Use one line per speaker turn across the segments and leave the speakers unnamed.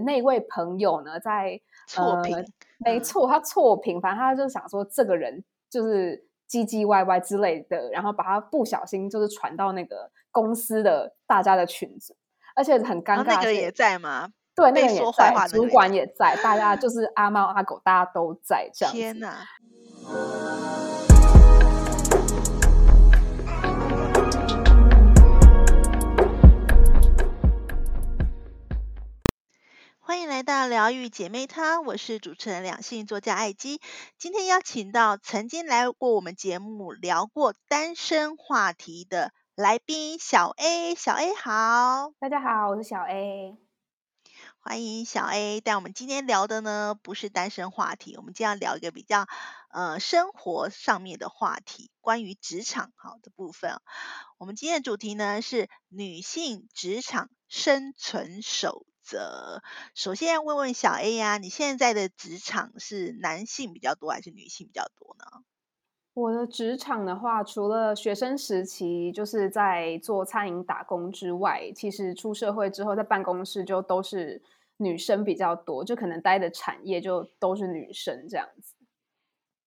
那位朋友呢，在
错评，
没错，他错评，反正他就想说这个人就是唧唧歪歪之类的，然后把他不小心就是传到那个公司的大家的群组，而且很尴尬，
那个也在吗？
对，那个也在，主管也在，大家就是阿猫阿狗，大家都在这样。
天哪！欢迎来到疗愈姐妹汤，我是主持人两性作家艾姬。今天邀请到曾经来过我们节目聊过单身话题的来宾小 A。小 A 好，
大家好，我是小 A。
欢迎小 A。但我们今天聊的呢，不是单身话题，我们今天要聊一个比较呃生活上面的话题，关于职场好的部分。我们今天的主题呢是女性职场生存守。则首先要问问小 A 呀，你现在的职场是男性比较多还是女性比较多呢？
我的职场的话，除了学生时期就是在做餐饮打工之外，其实出社会之后在办公室就都是女生比较多，就可能待的产业就都是女生这样子。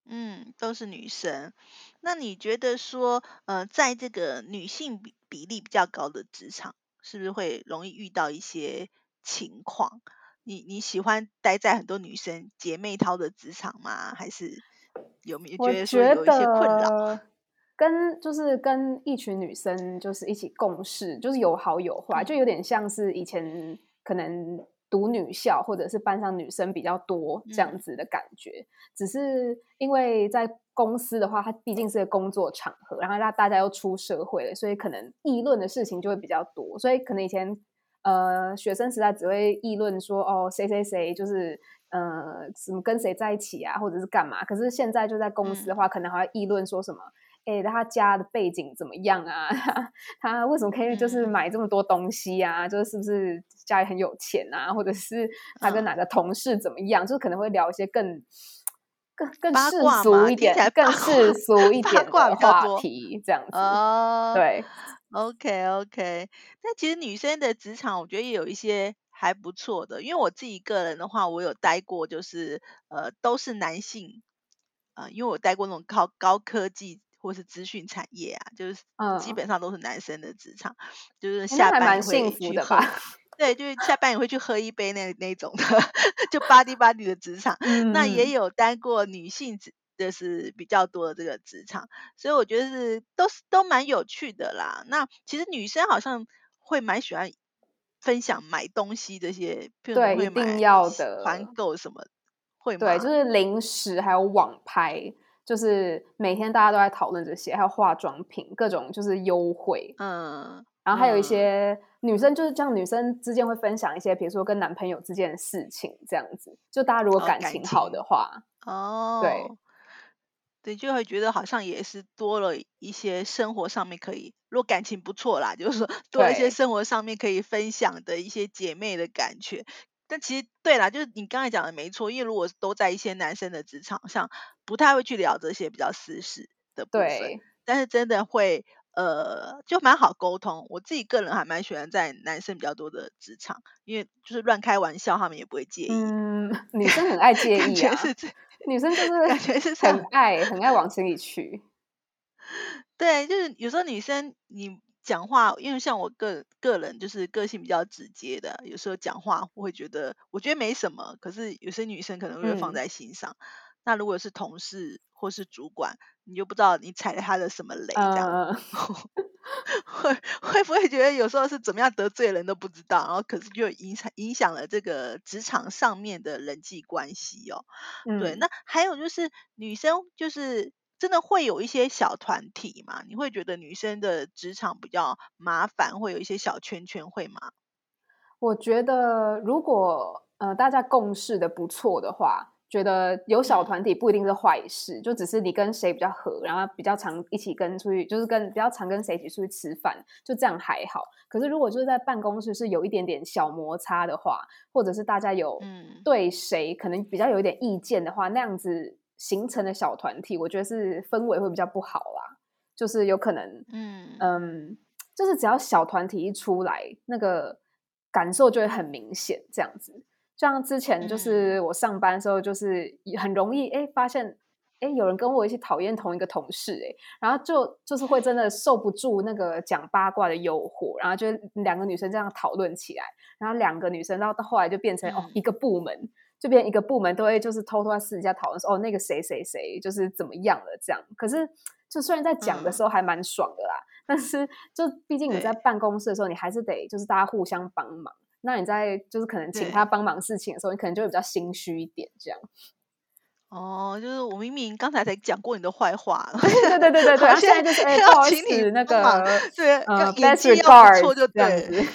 嗯，都是女生。那你觉得说，呃，在这个女性比比例比较高的职场，是不是会容易遇到一些？情况，你你喜欢待在很多女生姐妹淘的职场吗？还是有没有觉得说有一些困扰？
跟就是跟一群女生就是一起共事，就是有好有坏，就有点像是以前可能读女校或者是班上女生比较多这样子的感觉。只是因为在公司的话，它毕竟是个工作场合，然后让大家又出社会了，所以可能议论的事情就会比较多。所以可能以前。呃，学生时代只会议论说，哦，谁谁谁就是呃，什么跟谁在一起啊，或者是干嘛。可是现在就在公司的话，可能还要议论说什么，哎，他家的背景怎么样啊？他为什么可以就是买这么多东西啊？就是是不是家里很有钱啊？或者是他跟哪个同事怎么样？就是可能会聊一些更更更世俗一点、更世俗一点的话题，这样子。哦，对。
OK OK，那其实女生的职场，我觉得也有一些还不错的。因为我自己个人的话，我有待过，就是呃都是男性，呃，因为我待过那种高高科技或是资讯产业啊，就是基本上都是男生的职场，就是下班会去喝，对，就是下班也会去喝一杯那那种的，就巴蒂巴蒂的职场。那也有待过女性职。这是比较多的这个职场，所以我觉得是都是都蛮有趣的啦。那其实女生好像会蛮喜欢分享买东西这些，
对，一定要的
团购什么会
对，就？是零食还有网拍，就是每天大家都在讨论这些，还有化妆品各种就是优惠，嗯，然后还有一些女生就是这样，女生之间会分享一些，比如说跟男朋友之间的事情这样子，就大家如果感情好的话，哦，对。
对，就会觉得好像也是多了一些生活上面可以，如果感情不错啦，就是说多一些生活上面可以分享的一些姐妹的感觉。但其实对啦，就是你刚才讲的没错，因为如果都在一些男生的职场上，不太会去聊这些比较私事的部分。但是真的会，呃，就蛮好沟通。我自己个人还蛮喜欢在男生比较多的职场，因为就是乱开玩笑，他们也不会介意。
嗯，女生很爱 介意啊。女生就是
感觉是
很爱很爱往心里去，
对，就是有时候女生你讲话，因为像我个个人就是个性比较直接的，有时候讲话我会觉得我觉得没什么，可是有些女生可能会放在心上。那如果是同事或是主管，你就不知道你踩了他的什么雷，这样 会会不会觉得有时候是怎么样得罪人都不知道，然后可是就影响影响了这个职场上面的人际关系哦。对，那还有就是女生就是真的会有一些小团体嘛？你会觉得女生的职场比较麻烦，会有一些小圈圈会吗？
我觉得如果呃大家共事的不错的话。觉得有小团体不一定是坏事，就只是你跟谁比较合，然后比较常一起跟出去，就是跟比较常跟谁一起出去吃饭，就这样还好。可是如果就是在办公室是有一点点小摩擦的话，或者是大家有对谁可能比较有一点意见的话，那样子形成的小团体，我觉得是氛围会比较不好啦。就是有可能，嗯嗯，就是只要小团体一出来，那个。感受就会很明显，这样子。像之前就是我上班的时候，就是很容易哎发现。哎，有人跟我一起讨厌同一个同事，哎，然后就就是会真的受不住那个讲八卦的诱惑，然后就两个女生这样讨论起来，然后两个女生到到后来就变成哦一个部门，这边一个部门都会就是偷偷在私底下讨论说哦那个谁谁谁就是怎么样了这样，可是就虽然在讲的时候还蛮爽的啦，但是就毕竟你在办公室的时候，你还是得就是大家互相帮忙，那你在就是可能请他帮忙事情的时候，你可能就会比较心虚一点这样。
哦，就是我明明刚才才讲过你的坏话，
对对对对对对，现在就是要请你那个
对，演技要不错就 对，
对，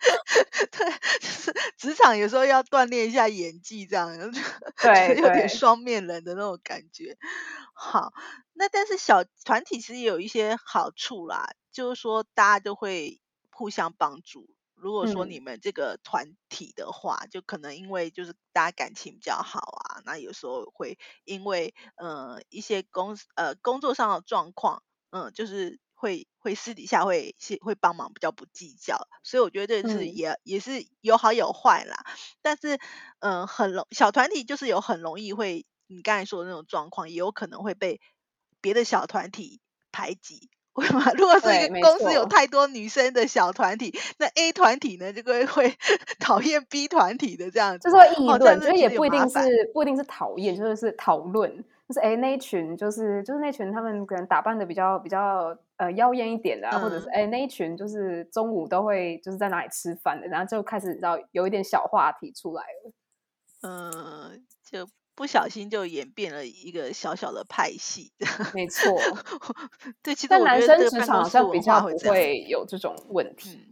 就是职场有时候要锻炼一下演技，这样
对，
有点双面人的那种感觉。好，那但是小团体其实也有一些好处啦，就是说大家都会互相帮助。如果说你们这个团体的话，就可能因为就是大家感情比较好啊，那有时候会因为呃一些工呃工作上的状况，嗯，就是会会私底下会会帮忙，比较不计较。所以我觉得这是也也是有好有坏啦。但是嗯，很容小团体就是有很容易会你刚才说的那种状况，也有可能会被别的小团体排挤。如果是一个公司有太多女生的小团体，那 A 团体呢就会 会讨厌 B 团体的这样子，
就是会议？论，所以也不一定是不一定是讨厌，就是是讨论，就是哎那一群就是就是那群他们可能打扮的比较比较呃妖艳一点的，或者是哎那一群就是中午都会就是在哪里吃饭的，然后就开始你知道有一点小话题出来了，
嗯，就。不小心就演变了一个小小的派系，
没错。
对，其实
但男生职场好像比较不会有这种问题。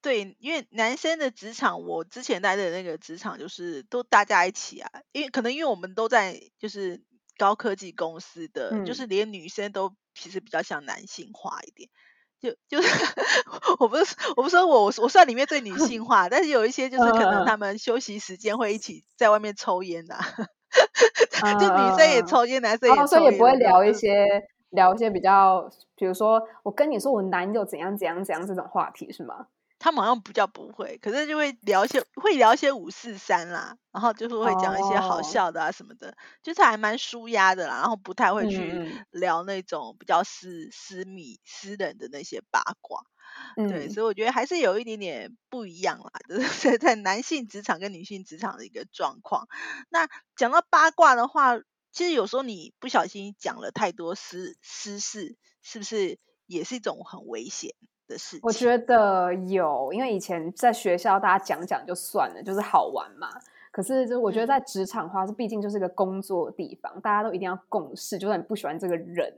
对，因为男生的职场，我之前待的那个职场就是都大家一起啊，因为可能因为我们都在就是高科技公司的，就是连女生都其实比较像男性化一点。就 就是我不是我不说我我算里面最女性 化，但是有一些就是可能他们休息时间会一起在外面抽烟呐，就女生也抽烟，男生也抽烟，
所以也不会聊一些聊一些比较，比如说我跟你说我男友怎样怎样怎样这种话题是吗？
他们好像比较不会，可是就会聊一些，会聊一些五四三啦，然后就是会讲一些好笑的啊什么的，就是还蛮舒压的啦，然后不太会去聊那种比较私私密、私人的那些八卦，对，所以我觉得还是有一点点不一样啦，就是 在男性职场跟女性职场的一个状况。那讲到八卦的话，其实有时候你不小心讲了太多私私事，是不是也是一种很危险？
我觉得有，因为以前在学校大家讲讲就算了，就是好玩嘛。可是，就我觉得在职场的话，是毕竟就是一个工作地方，大家都一定要共事。就算你不喜欢这个人，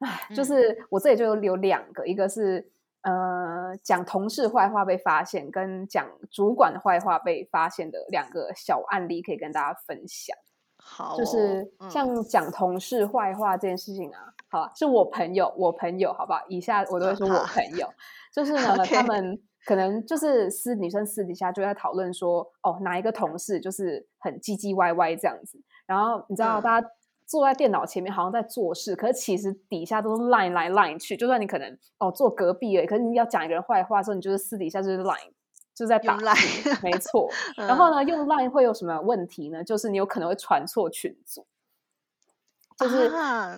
唉，就是我这里就有有两个，一个是呃讲同事坏话被发现，跟讲主管的坏话被发现的两个小案例，可以跟大家分享。
好，
就是像讲同事坏话这件事情啊。好，是我朋友，我朋友，好不好？以下我都会说我朋友，就是呢，他们可能就是私女生私底下就在讨论说，哦，哪一个同事就是很唧唧歪歪这样子。然后你知道，大家坐在电脑前面好像在做事，可是其实底下都是 line 来 line 去。就算你可能哦坐隔壁而可是你要讲一个人坏话的时候，你就是私底下就是 line 就在打
line，
没错。然后呢，用 line 会有什么问题呢？就是你有可能会传错群组。就是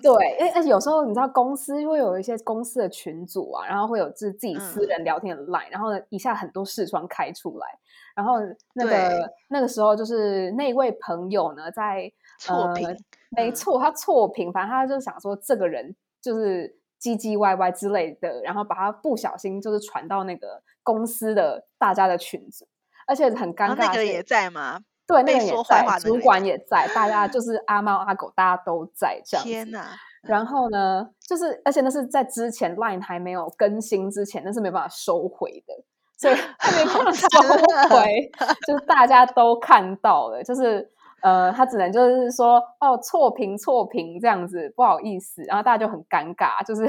对，因为而且有时候你知道公司会有一些公司的群组啊，然后会有自自己私人聊天的 line，然后呢一下很多视窗开出来，然后那个那个时候就是那位朋友呢在
错评，
没错，他错评，反正他就想说这个人就是唧唧歪歪之类的，然后把他不小心就是传到那个公司的大家的群组，而且很尴尬，那
个也在吗？
对，那个也在，主管也在，大家就是阿猫阿狗，大家都在这样。
天哪！
然后呢，就是而且那是在之前 Line 还没有更新之前，那是没办法收回的，所以 没办法收回，就是大家都看到了，就是呃，他只能就是说哦，错评错评这样子，不好意思，然后大家就很尴尬，就是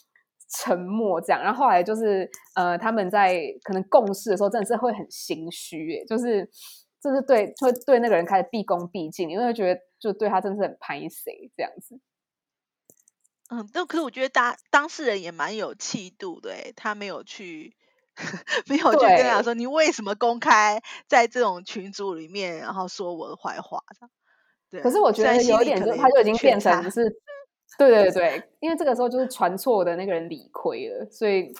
沉默这样。然后后来就是呃，他们在可能共事的时候，真的是会很心虚，就是。就是对，会对那个人开始毕恭毕敬，因为觉得就对他真的是很拍谁这样子。
嗯，但可是我觉得当当事人也蛮有气度的，他没有去 没有去跟他说你为什么公开在这种群组里面，然后说我的坏话？对。
可是我觉得有一点，就他就已经变成是，对对对，因为这个时候就是传错的那个人理亏了，所以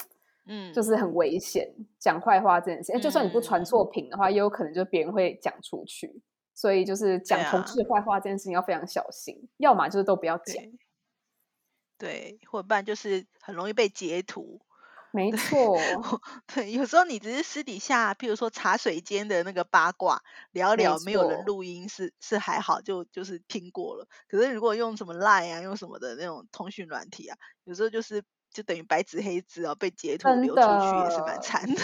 嗯，就是很危险，讲坏话这件事。就算你不传错品的话，也有可能就别人会讲出去。所以就是讲同事坏话这件事情要非常小心，要么就是都不要讲。
对，或者不然就是很容易被截图。
没 错，
对，有时候你只是私底下，譬如说茶水间的那个八卦聊聊，没有人录音是是还好，就就是听过了。可是如果用什么 Line 啊，用什么的那种通讯软体啊，有时候就是就等于白纸黑字哦，被截图流出去也是蛮惨的，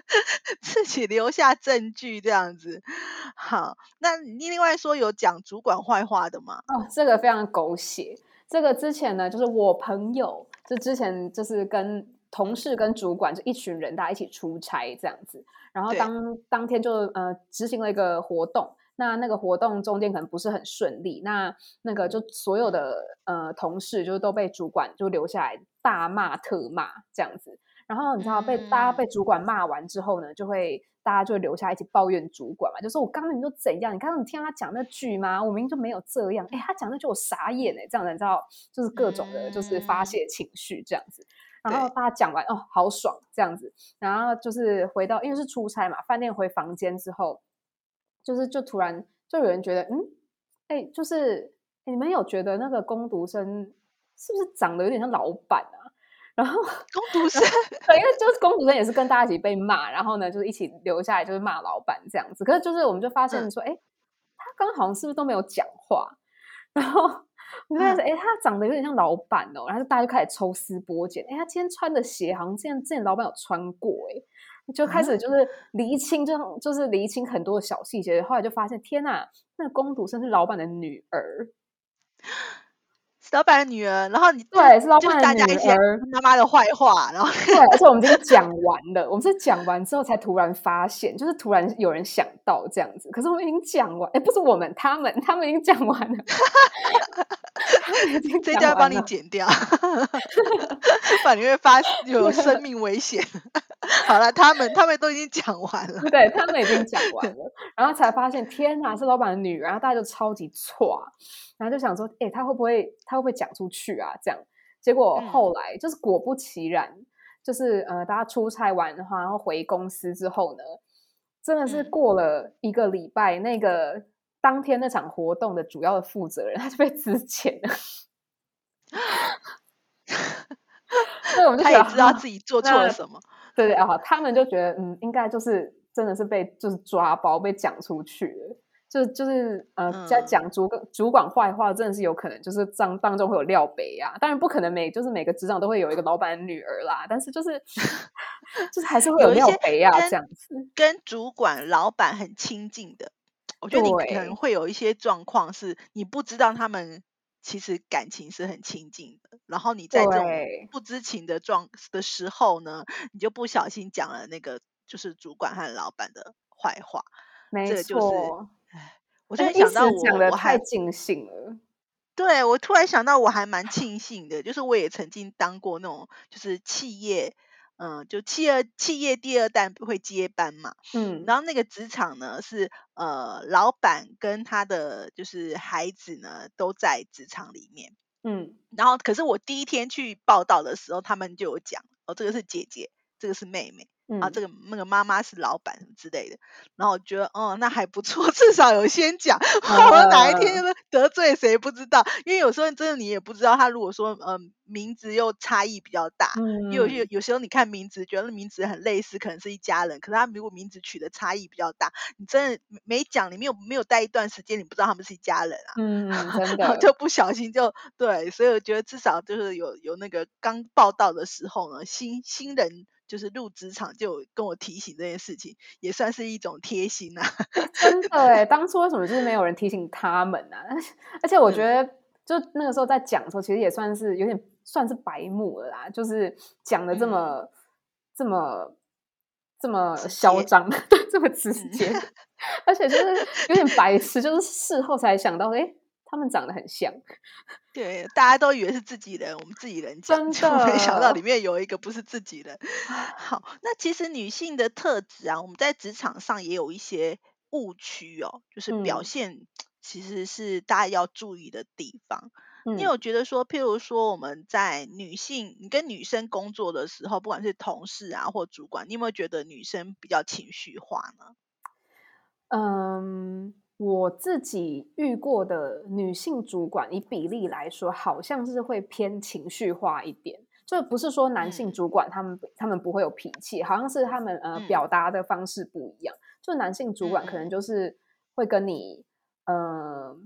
自己留下证据这样子。好，那你另外说有讲主管坏话的吗？
哦，这个非常狗血。这个之前呢，就是我朋友，就之前就是跟同事跟主管就一群人，大家一起出差这样子。然后当当天就呃执行了一个活动，那那个活动中间可能不是很顺利，那那个就所有的呃同事就都被主管就留下来大骂特骂这样子。然后你知道被大家被主管骂完之后呢，就会。大家就留下一起抱怨主管嘛，就说我刚刚你都怎样？你刚刚你听他讲那句吗？我明明就没有这样。哎，他讲那句我傻眼哎，这样你知道，就是各种的，就是发泄情绪这样子。然后大家讲完哦，好爽这样子。然后就是回到，因为是出差嘛，饭店回房间之后，就是就突然就有人觉得，嗯，哎，就是你们有觉得那个攻读生是不是长得有点像老板啊？然后
工读生，
对，因为就是工读生也是跟大家一起被骂，然后呢，就是一起留下来就是骂老板这样子。可是就是我们就发现说，哎，他刚好像是不是都没有讲话？然后我就开始，哎，他长得有点像老板哦。然后大家就开始抽丝剥茧，哎，他今天穿的鞋好像之前之前老板有穿过，哎，就开始就是厘清，就就是厘清很多的小细节。后来就发现，天呐，那个工读生是老板的女儿。
老板的女儿，然后你
对是老板
的女儿，妈妈的坏话，然后
对，而且我们已经讲完了，我们是讲完之后才突然发现，就是突然有人想到这样子，可是我们已经讲完，哎，不是我们，他们他们已经讲完了，
这就要帮你剪掉，不然你会发有 生命危险。好了，他们他们都已经讲完了，
对他们已经讲完了，然后才发现，天哪，是老板的女儿，然后大家就超级错，然后就想说，哎，他会不会他会不会讲出去啊？这样，结果后来就是果不其然，就是呃，大家出差完的话，然后回公司之后呢，真的是过了一个礼拜，那个当天那场活动的主要的负责人他就被辞遣了。所以我们就
他也知道自己做错了什么。
对对啊，他们就觉得嗯，应该就是真的是被就是抓包被讲出去了，就就是呃在讲主管主管坏话，真的是有可能就是当当中会有料杯啊，当然不可能每就是每个职场都会有一个老板的女儿啦，但是就是 就是还是会有料杯啊这样子，
跟主管老板很亲近的，我觉得你可能会有一些状况是你不知道他们。其实感情是很亲近的，然后你在这种不知情的状的时候呢，你就不小心讲了那个就是主管和老板的坏话，
没
错。哎，我突然想到，我
我太尽兴了。
对，我突然想到，我还蛮庆幸的，就是我也曾经当过那种就是企业。嗯，就企业企业第二代会接班嘛，嗯，然后那个职场呢是呃，老板跟他的就是孩子呢都在职场里面，嗯，然后可是我第一天去报道的时候，他们就有讲，哦，这个是姐姐，这个是妹妹。啊，这个那个妈妈是老板什么之类的，然后我觉得，哦，那还不错，至少有先讲，我哪一天。就是得罪谁不知道，因为有时候真的你也不知道，他如果说，嗯，名字又差异比较大，有有有时候你看名字觉得名字很类似，可能是一家人，可是他如果名字取的差异比较大，你真的没讲，你没有没有待一段时间，你不知道他们是一家人啊，
嗯，真 的。
就不小心就对，所以我觉得至少就是有有那个刚报道的时候呢，新新人。就是入职场就跟我提醒这件事情，也算是一种贴心啊。
真的哎，当初为什么就是没有人提醒他们呢？而且我觉得，就那个时候在讲的时候，其实也算是有点算是白目了啦。就是讲的这么这么这么嚣张，这么直接，而且就是有点白痴。就是事后才想到，哎，他们长得很像。
对，大家都以为是自己人，我们自己人讲，就没想到里面有一个不是自己人。好，那其实女性的特质啊，我们在职场上也有一些误区哦，就是表现其实是大家要注意的地方。你有觉得说，譬如说我们在女性，你跟女生工作的时候，不管是同事啊或主管，你有没有觉得女生比较情绪化呢？
嗯，我自己遇过的女性主管，以比例来说，好像是会偏情绪化一点。就不是说男性主管他们他们不会有脾气，好像是他们呃表达的方式不一样。就男性主管可能就是会跟你呃，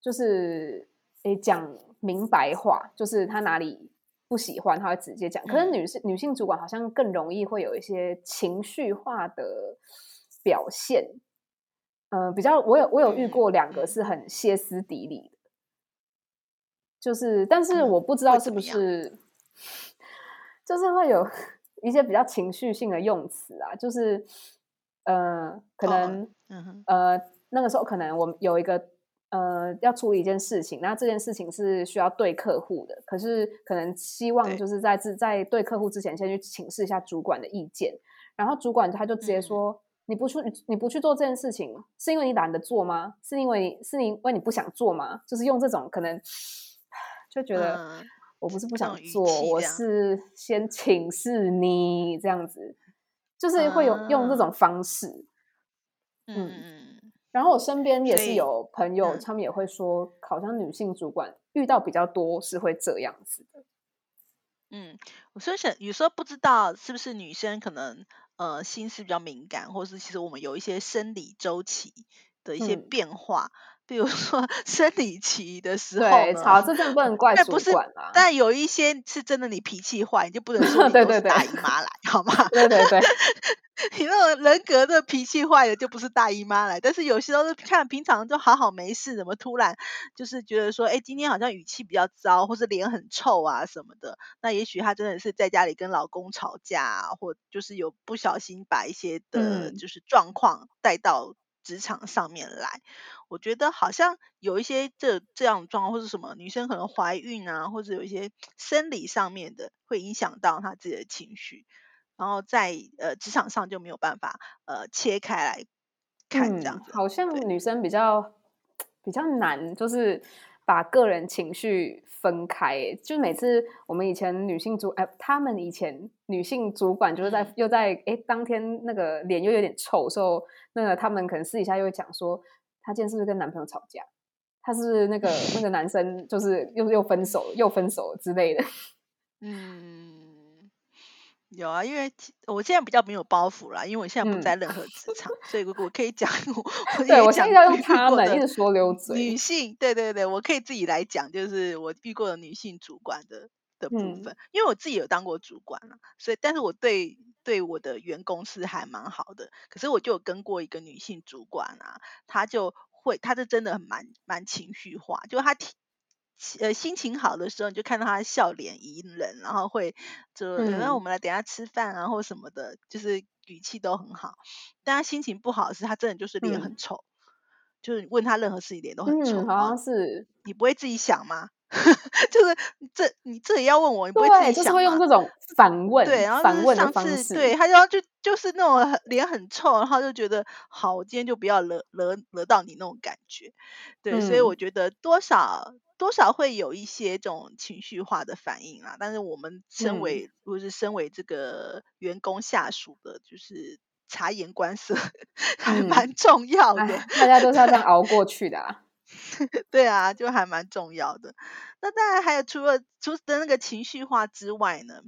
就是。诶，讲明白话，就是他哪里不喜欢，他会直接讲。可是女性女性主管好像更容易会有一些情绪化的表现。呃，比较我有我有遇过两个是很歇斯底里的，就是但是我不知道是不是，就是会有 一些比较情绪性的用词啊，就是呃，可能呃那个时候可能我们有一个。呃，要处理一件事情，那这件事情是需要对客户的，可是可能希望就是在在在对客户之前，先去请示一下主管的意见，然后主管他就直接说：“你不去你不去做这件事情，是因为你懒得做吗？是因为是因为你不想做吗？”就是用这种可能 就觉得我不是不想做，我是先请示你这样子，就是会有用这种方式，嗯嗯。然后我身边也是有朋友，他们也会说，好像女性主管遇到比较多是会这样子的。
嗯，我所以想有时候不知道是不是女生可能呃心思比较敏感，或是其实我们有一些生理周期的一些变化。比如说 生理期的时候，
对，好，这真的不能怪主管啊。
但有一些是真的，你脾气坏，你就不能 说你都是大姨妈来，好吗？
对对对，
你那种人格的脾气坏的，就不是大姨妈来。但是有些都是看平常就好好没事，怎么突然就是觉得说，哎，今天好像语气比较糟，或是脸很臭啊什么的。那也许她真的是在家里跟老公吵架，或就是有不小心把一些的，就是状况带到。职场上面来，我觉得好像有一些这这样状况，或是什么女生可能怀孕啊，或者有一些生理上面的，会影响到她自己的情绪，然后在呃职场上就没有办法呃切开来看这样子。
好像女生比较比较难，就是把个人情绪分开。就每次我们以前女性主哎，他们以前女性主管就是在又在哎当天那个脸又有点臭时候。那个他们可能私底下又会讲说，她今天是不是跟男朋友吵架？她是是那个那个男生就是又又分手又分手之类的？
嗯，有啊，因为我现在比较没有包袱啦，因为我现在不在任何职场，所以我可以讲，我
对我现在要用他们一直说溜嘴。
女性，对对对，我可以自己来讲，就是我遇过的女性主管的的部分，因为我自己有当过主管了，所以但是我对。对我的员工是还蛮好的，可是我就有跟过一个女性主管啊，她就会，她是真的很蛮蛮情绪化，就她呃心情好的时候，你就看到他笑脸迎人，然后会就那我们来等下吃饭啊或什么的，就是语气都很好。但他心情不好时，他真的就是脸很臭，就是问他任何事情脸都很臭。
好像是
你不会自己想吗？就是这你这也要问我，你不会自己想
就是会用这种反问，
对，然后
反问
的方式，对，他就就就是那种脸很臭，然后就觉得好，我今天就不要惹惹惹到你那种感觉，对，所以我觉得多少多少会有一些这种情绪化的反应啊。但是我们身为如果是身为这个员工下属的，就是察言观色还蛮重要的，
大家都是要这样熬过去的。
对啊，就还蛮重要的。那当然还有除了除了那个情绪化之外呢，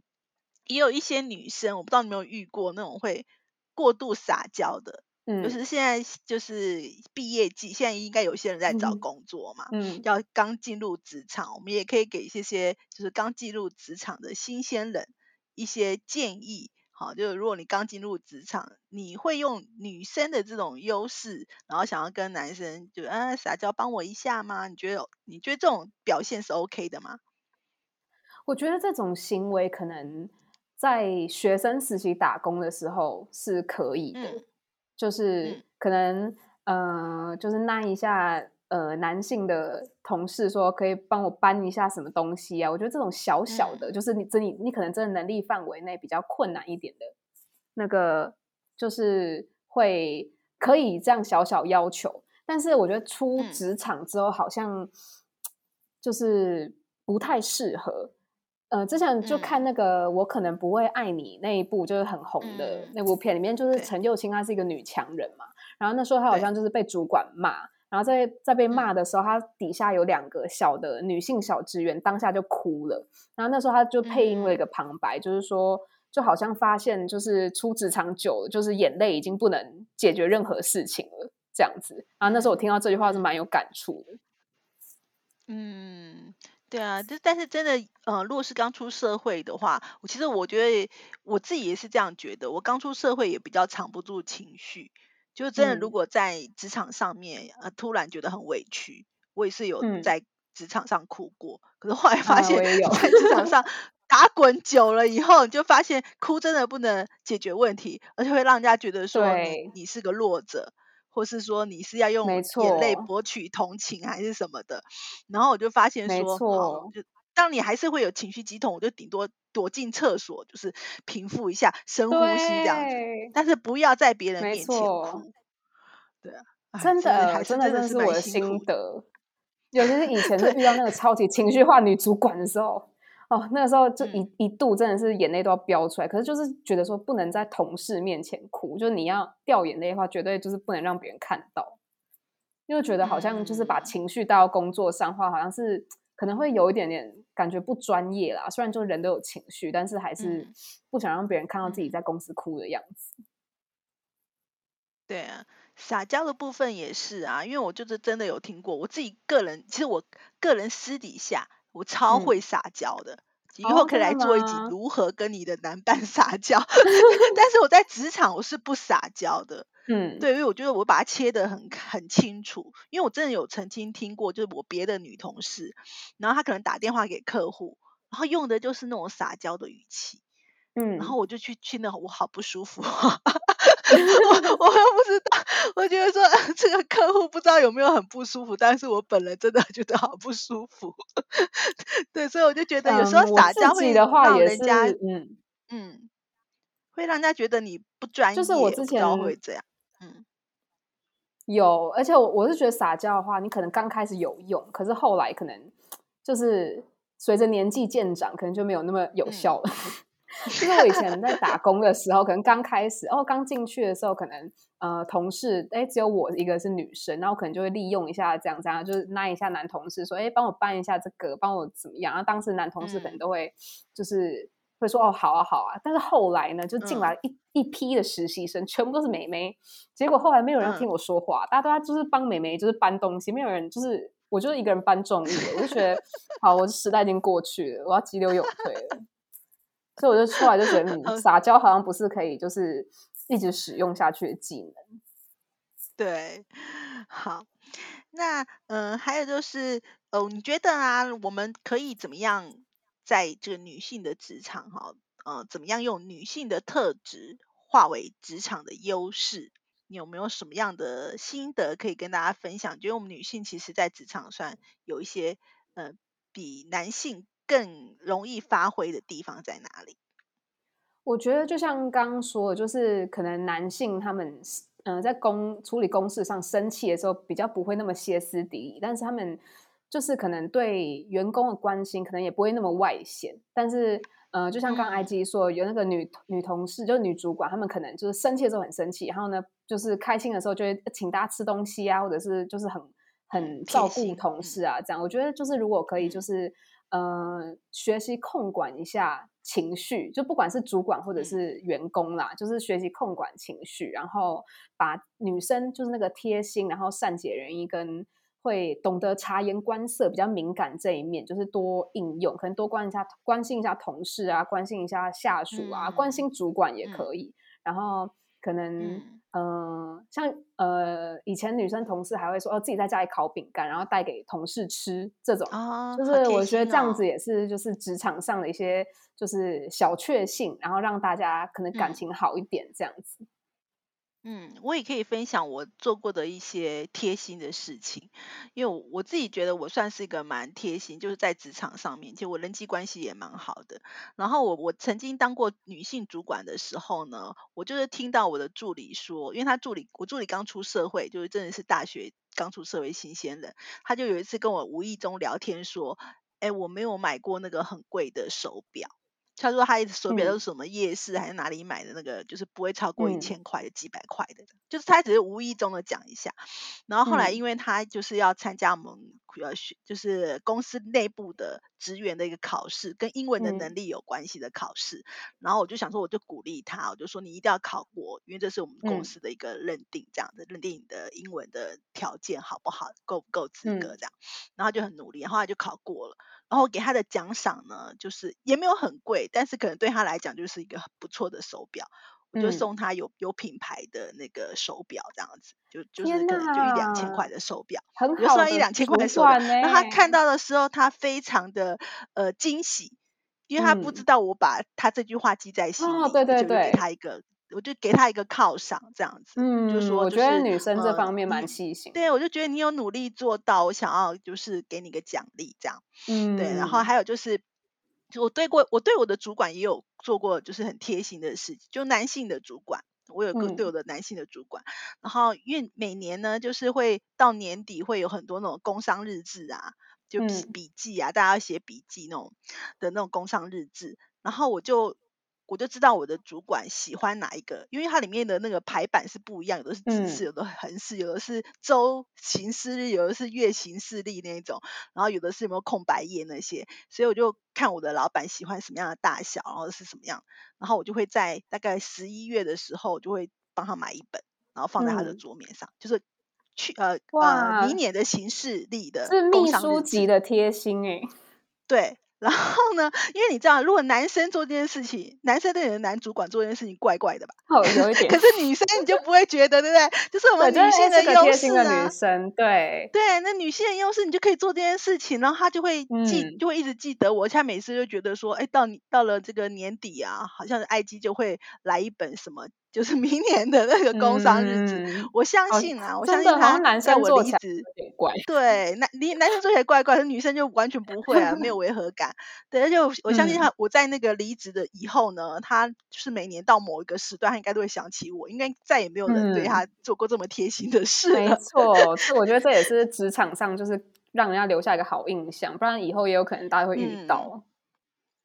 也有一些女生，我不知道你有没有遇过那种会过度撒娇的。嗯，就是现在就是毕业季，现在应该有些人在找工作嘛。嗯，要刚进入职场，我们也可以给一些些就是刚进入职场的新鲜人一些建议。好，就是如果你刚进入职场，你会用女生的这种优势，然后想要跟男生就啊撒娇帮我一下吗？你觉得你觉得这种表现是 OK 的吗？
我觉得这种行为可能在学生时期打工的时候是可以的，就是可能呃，就是那一下呃男性的同事说可以帮我搬一下什么东西啊？我觉得这种小小的，就是你真你你可能真的能力范围内比较困难一点的，那个就是会可以这样小小要求。但是我觉得出职场之后好像就是不太适合。呃，之前就看那个我可能不会爱你那一部，就是很红的那部片，里面就是陈幼卿，她是一个女强人嘛。然后那时候她好像就是被主管骂，然后在在被骂的时候，她底下有两个小的女性小职员，当下就哭了。然后那时候她就配音了一个旁白，就是说，就好像发现就是出职场久了，就是眼泪已经不能解决任何事情了，这样子。然后那时候我听到这句话是蛮有感触的。
嗯。对啊，就但是真的，呃，如果是刚出社会的话，我其实我觉得我自己也是这样觉得。我刚出社会也比较藏不住情绪，就真的如果在职场上面，呃，突然觉得很委屈，我也是有在职场上哭过。可是后来发现，在职场上 打滚久了以后，你就发现哭真的不能解决问题，而且会让人家觉得说你你是个弱者。或是说你是要用眼泪博取同情还是什么的，然后我就发现说，就当你还是会有情绪激动，我就顶多躲进厕所，就是平复一下，深呼吸这样子，但是不要在别人面前哭。对啊，
真的，真的，真的是我的心得，尤其是以 前是遇到那个超级情绪化女主管的时候。哦，那个时候就一一度真的是眼泪都要飙出来，可是就是觉得说不能在同事面前哭，就是你要掉眼泪的话，绝对就是不能让别人看到，因为觉得好像就是把情绪带到工作上话，好像是可能会有一点点感觉不专业啦。虽然就人都有情绪，但是还是不想让别人看到自己在公司哭的样子。
对啊，撒娇的部分也是啊，因为我就是真的有听过，我自己个人其实我个人私底下。我超会撒娇的，以后可以来做一集如何跟你的男伴撒娇。但 是我在职场我是不撒娇的，嗯，对，因为我觉得我把它切得很很清楚。因为我真的有曾经听过，就是我别的女同事，然后她可能打电话给客户，然后用的就是那种撒娇的语气。嗯，然后我就去去那，我好不舒服，我 我又不知道，我觉得说 这个客户不知道有没有很不舒服，但是我本人真的觉得好不舒服。对，所以我就觉得有时候撒娇会让人家，嗯嗯，会让人家觉得你不专业，
就是我之前
会这样，嗯，
有，而且我我是觉得撒娇的话，你可能刚开始有用，可是后来可能就是随着年纪渐长，可能就没有那么有效了。因为我以前在打工的时候，可能刚开始哦，刚进去的时候，可能呃，同事哎，只有我一个是女生，然后可能就会利用一下这样这样，就是拉一下男同事说，哎，帮我搬一下这个，帮我怎么样？然后当时男同事可能都会就是会说，哦，好啊，好啊。但是后来呢，就进来一一批的实习生，全部都是美眉，结果后来没有人听我说话，大家都在就是帮美眉就是搬东西，没有人就是我就是一个人搬重物，我就觉得好，我时代已经过去了，我要急流勇退了。所以我就出来就觉得，撒娇好像不是可以就是一直使用下去的技能。
对，好，那嗯，还有就是，哦，你觉得啊，我们可以怎么样在这个女性的职场哈，呃，怎么样用女性的特质化为职场的优势？你有没有什么样的心得可以跟大家分享？觉得我们女性其实在职场上有一些，呃，比男性。更容易发挥的地方在哪里？
我觉得就像刚刚说的，就是可能男性他们嗯在公处理公事上生气的时候比较不会那么歇斯底里，但是他们就是可能对员工的关心可能也不会那么外显。但是呃，就像刚 I G 说，有那个女女同事，就是女主管，他们可能就是生气的时候很生气，然后呢，就是开心的时候就会请大家吃东西啊，或者是就是很很照顾同事啊，这样。我觉得就是如果可以，就是。呃，学习控管一下情绪，就不管是主管或者是员工啦，就是学习控管情绪，然后把女生就是那个贴心，然后善解人意，跟会懂得察言观色、比较敏感这一面，就是多应用，可能多关一下、关心一下同事啊，关心一下下属啊，关心主管也可以，然后可能。嗯，像呃，以前女生同事还会说哦，自己在家里烤饼干，然后带给同事吃，这种，就是我觉得这样子也是，就是职场上的一些就是小确幸，然后让大家可能感情好一点，这样子。
嗯，嗯我也可以分享我做过的一些贴心的事情，因为我我自己觉得我算是一个蛮贴心，就是在职场上面，其实我人际关系也蛮好的。然后我我曾经当过女性主管的时候呢，我就是听到我的助理说，因为他助理我助理刚出社会，就是真的是大学刚出社会新鲜人，他就有一次跟我无意中聊天说，哎，我没有买过那个很贵的手表。他说他一直手表都是什么夜市还是哪里买的那个，就是不会超过一千块的几百块的，就是他只是无意中的讲一下。然后后来因为他就是要参加我们呃学，就是公司内部的职员的一个考试，跟英文的能力有关系的考试。然后我就想说，我就鼓励他，我就说你一定要考过，因为这是我们公司的一个认定，这样的认定你的英文的条件好不好，够不够资格这样。然后就很努力，后来就考过了。然后给他的奖赏呢，就是也没有很贵，但是可能对他来讲就是一个不错的手表，我就送他有有品牌的那个手表，这样子就就是可能就一两千块的手表，
很好的
一两千块的手表。那他看到的时候，他非常的呃惊喜，因为他不知道我把他这句话记在心里，
对对对，
给他一个。我就给他一个犒赏，这样子，嗯，就说，
我觉得女生这方面蛮细心，
对，我就觉得你有努力做到，我想要就是给你个奖励，这样，嗯，对，然后还有就是，我对过，我对我的主管也有做过，就是很贴心的事情，就男性的主管，我有个对我的男性的主管，然后因为每年呢，就是会到年底会有很多那种工商日志啊，就笔笔记啊，大家要写笔记那种的那种工商日志，然后我就。我就知道我的主管喜欢哪一个，因为它里面的那个排版是不一样，有的是直式，有的横式，有的是周行事历，有的是月行事历那一种，然后有的是有没有空白页那些，所以我就看我的老板喜欢什么样的大小，然后是什么样，然后我就会在大概十一月的时候，就会帮他买一本，然后放在他的桌面上，就是去呃呃明年的行事历的
是秘书级的贴心哎，
对。然后呢？因为你知道，如果男生做这件事情，男生对你的男主管做这件事情，怪怪的吧？
哦，有一点。
可是女生你就不会觉得，对不对？就是我们女性的优势
啊。女生对
对，那女性的优势，你就可以做这件事情，然后她就会记，就会一直记得我。他每次就觉得说，哎，到你到了这个年底啊，好像是 IG 就会来一本什么。就是明年的那个工伤日子，我相信啊，我相信他在我离职，对，男男男生做起来怪怪，女生就完全不会啊，没有违和感。对，而且我相信他，我在那个离职的以后呢，他就是每年到某一个时段，他应该都会想起我，应该再也没有人对他做过这么贴心的事
没错，是我觉得这也是职场上就是让人家留下一个好印象，不然以后也有可能大家会遇到。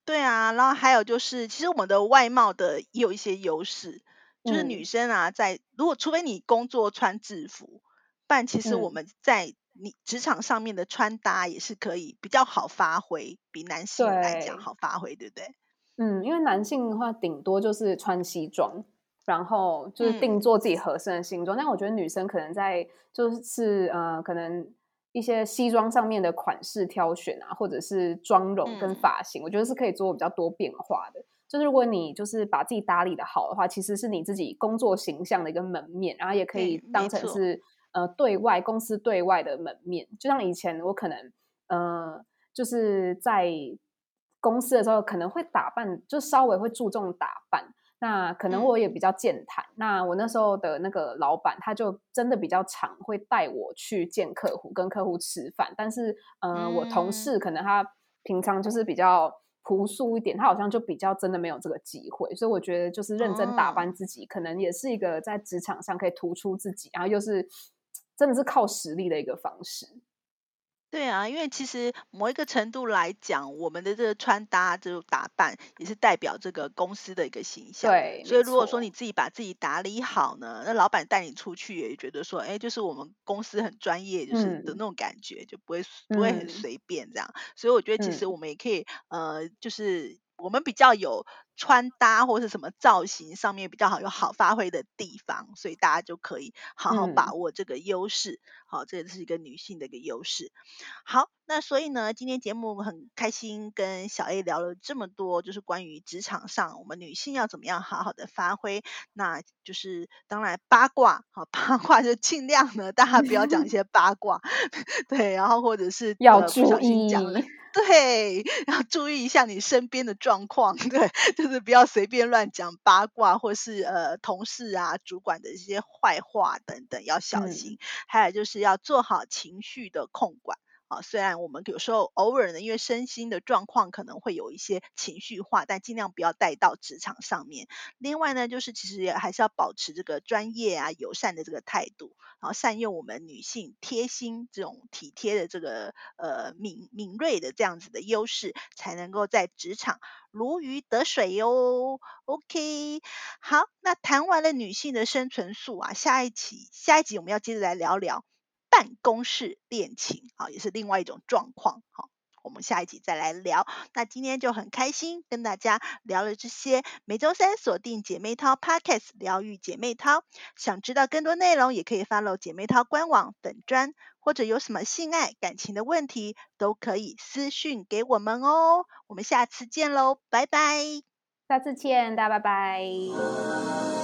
对啊，然后还有就是，其实我们的外貌的也有一些优势。就是女生啊，在如果除非你工作穿制服，不然其实我们在你职场上面的穿搭也是可以比较好发挥，比男性来讲好发挥，对不对？
嗯，因为男性的话，顶多就是穿西装，然后就是定做自己合身的西装。但我觉得女生可能在就是呃，可能一些西装上面的款式挑选啊，或者是妆容跟发型，我觉得是可以做比较多变化的。就是如果你就是把自己打理的好的话，其实是你自己工作形象的一个门面，然后也可以当成是呃对外公司对外的门面。就像以前我可能呃就是在公司的时候，可能会打扮，就稍微会注重打扮。那可能我也比较健谈。那我那时候的那个老板，他就真的比较常会带我去见客户，跟客户吃饭。但是呃，我同事可能他平常就是比较。朴素一点，他好像就比较真的没有这个机会，所以我觉得就是认真打扮自己，可能也是一个在职场上可以突出自己，然后又是真的是靠实力的一个方式。
对啊，因为其实某一个程度来讲，我们的这个穿搭、这种打扮，也是代表这个公司的一个形象。
对，
所以如果说你自己把自己打理好呢，那老板带你出去也觉得说，哎，就是我们公司很专业，就是的那种感觉，就不会不会很随便这样。所以我觉得其实我们也可以，呃，就是我们比较有。穿搭或是什么造型上面比较好有好发挥的地方，所以大家就可以好好把握这个优势。好，这是一个女性的一个优势。好，那所以呢，今天节目很开心跟小 A 聊了这么多，就是关于职场上我们女性要怎么样好好的发挥。那就是当然八卦，好八卦就尽量呢，大家不要讲一些八卦，对，然后或者是
要注意。
对，要注意一下你身边的状况，对，就是不要随便乱讲八卦，或是呃同事啊、主管的一些坏话等等，要小心。还有就是要做好情绪的控管。虽然我们有时候偶尔呢，因为身心的状况可能会有一些情绪化，但尽量不要带到职场上面。另外呢，就是其实也还是要保持这个专业啊、友善的这个态度，然后善用我们女性贴心这种体贴的这个呃敏敏锐的这样子的优势，才能够在职场如鱼得水哟。OK，好，那谈完了女性的生存术啊，下一期下一集我们要接着来聊聊。办公室恋情啊，也是另外一种状况。好，我们下一集再来聊。那今天就很开心跟大家聊了这些。每周三锁定姐妹淘 Podcast 疗愈姐妹淘，想知道更多内容，也可以 follow 姐妹淘官网粉专，或者有什么性爱感情的问题，都可以私讯给我们哦。我们下次见喽，拜拜。
下次见，大家拜拜。